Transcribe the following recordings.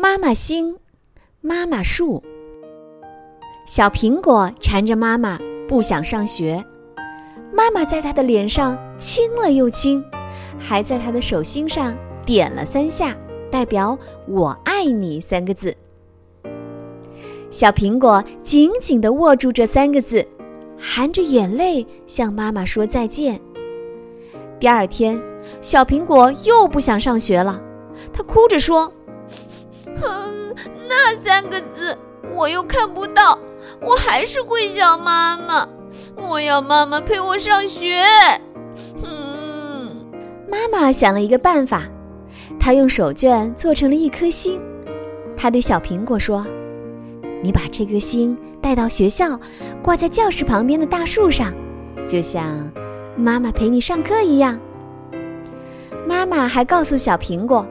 妈妈星，妈妈树。小苹果缠着妈妈不想上学，妈妈在他的脸上亲了又亲，还在他的手心上点了三下，代表“我爱你”三个字。小苹果紧紧地握住这三个字，含着眼泪向妈妈说再见。第二天，小苹果又不想上学了，他哭着说。哼，那三个字我又看不到，我还是会想妈妈。我要妈妈陪我上学。嗯，妈妈想了一个办法，她用手绢做成了一颗心。她对小苹果说：“你把这颗心带到学校，挂在教室旁边的大树上，就像妈妈陪你上课一样。”妈妈还告诉小苹果。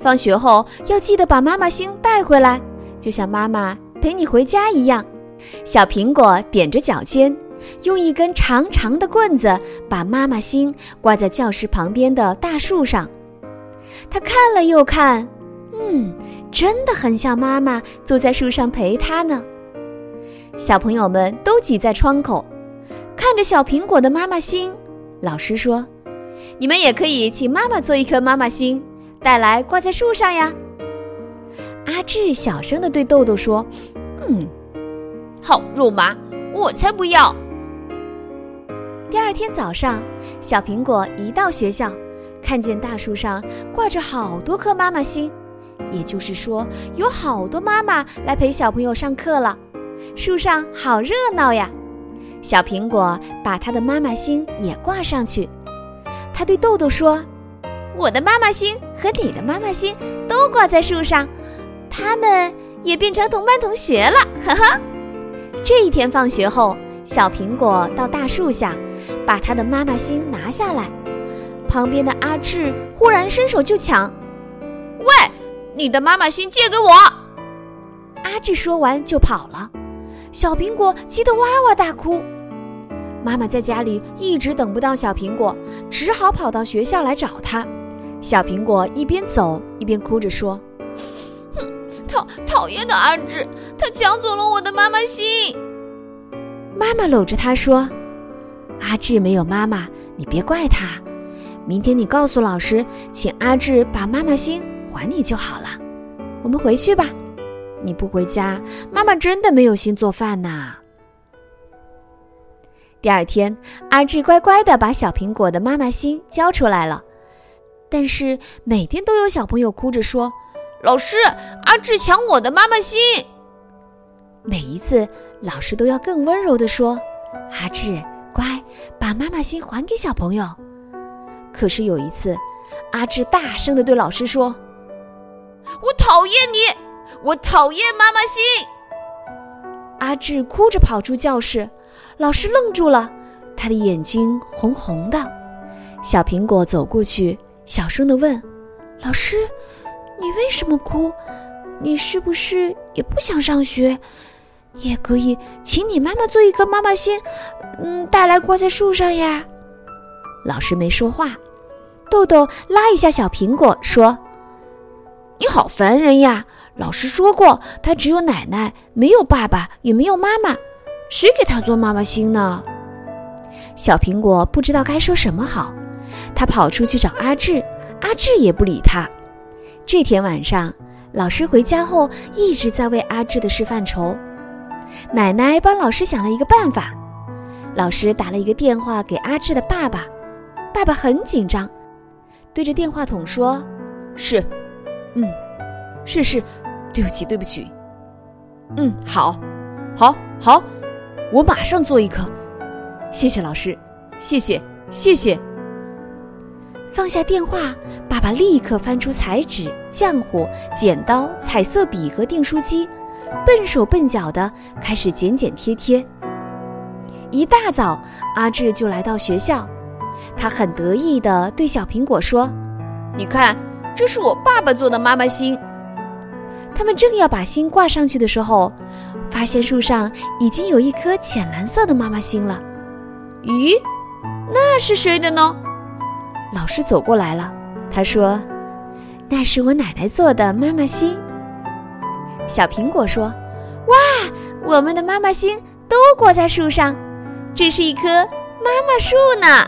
放学后要记得把妈妈星带回来，就像妈妈陪你回家一样。小苹果踮着脚尖，用一根长长的棍子把妈妈星挂在教室旁边的大树上。他看了又看，嗯，真的很像妈妈坐在树上陪他呢。小朋友们都挤在窗口，看着小苹果的妈妈星。老师说：“你们也可以请妈妈做一颗妈妈星。”带来挂在树上呀！阿志小声的对豆豆说：“嗯，好肉麻，我才不要。”第二天早上，小苹果一到学校，看见大树上挂着好多颗妈妈星，也就是说，有好多妈妈来陪小朋友上课了。树上好热闹呀！小苹果把它的妈妈星也挂上去，他对豆豆说。我的妈妈星和你的妈妈星都挂在树上，他们也变成同班同学了，哈哈。这一天放学后，小苹果到大树下，把他的妈妈星拿下来。旁边的阿志忽然伸手就抢，喂，你的妈妈星借给我！阿志说完就跑了，小苹果急得哇哇大哭。妈妈在家里一直等不到小苹果，只好跑到学校来找他。小苹果一边走一边哭着说：“哼，讨讨厌的阿志，他抢走了我的妈妈心。”妈妈搂着他说：“阿志没有妈妈，你别怪他。明天你告诉老师，请阿志把妈妈心还你就好了。我们回去吧。你不回家，妈妈真的没有心做饭呐。”第二天，阿志乖乖的把小苹果的妈妈心交出来了。但是每天都有小朋友哭着说：“老师，阿志抢我的妈妈心。”每一次，老师都要更温柔地说：“阿志，乖，把妈妈心还给小朋友。”可是有一次，阿志大声地对老师说：“我讨厌你，我讨厌妈妈心。”阿志哭着跑出教室，老师愣住了，他的眼睛红红的。小苹果走过去。小声地问：“老师，你为什么哭？你是不是也不想上学？你也可以请你妈妈做一颗妈妈心，嗯，带来挂在树上呀。”老师没说话。豆豆拉一下小苹果说：“你好烦人呀！老师说过，他只有奶奶，没有爸爸，也没有妈妈，谁给他做妈妈心呢？”小苹果不知道该说什么好。他跑出去找阿志，阿志也不理他。这天晚上，老师回家后一直在为阿志的事犯愁。奶奶帮老师想了一个办法，老师打了一个电话给阿志的爸爸，爸爸很紧张，对着电话筒说：“是，嗯，是是，对不起对不起，嗯，好，好，好，我马上做一颗。谢谢老师，谢谢，谢谢。”放下电话，爸爸立刻翻出彩纸、浆糊、剪刀、彩色笔和订书机，笨手笨脚的开始剪剪贴贴。一大早，阿志就来到学校，他很得意地对小苹果说：“你看，这是我爸爸做的妈妈心。”他们正要把心挂上去的时候，发现树上已经有一颗浅蓝色的妈妈心了。咦，那是谁的呢？老师走过来了，他说：“那是我奶奶做的妈妈心。”小苹果说：“哇，我们的妈妈心都挂在树上，这是一棵妈妈树呢。”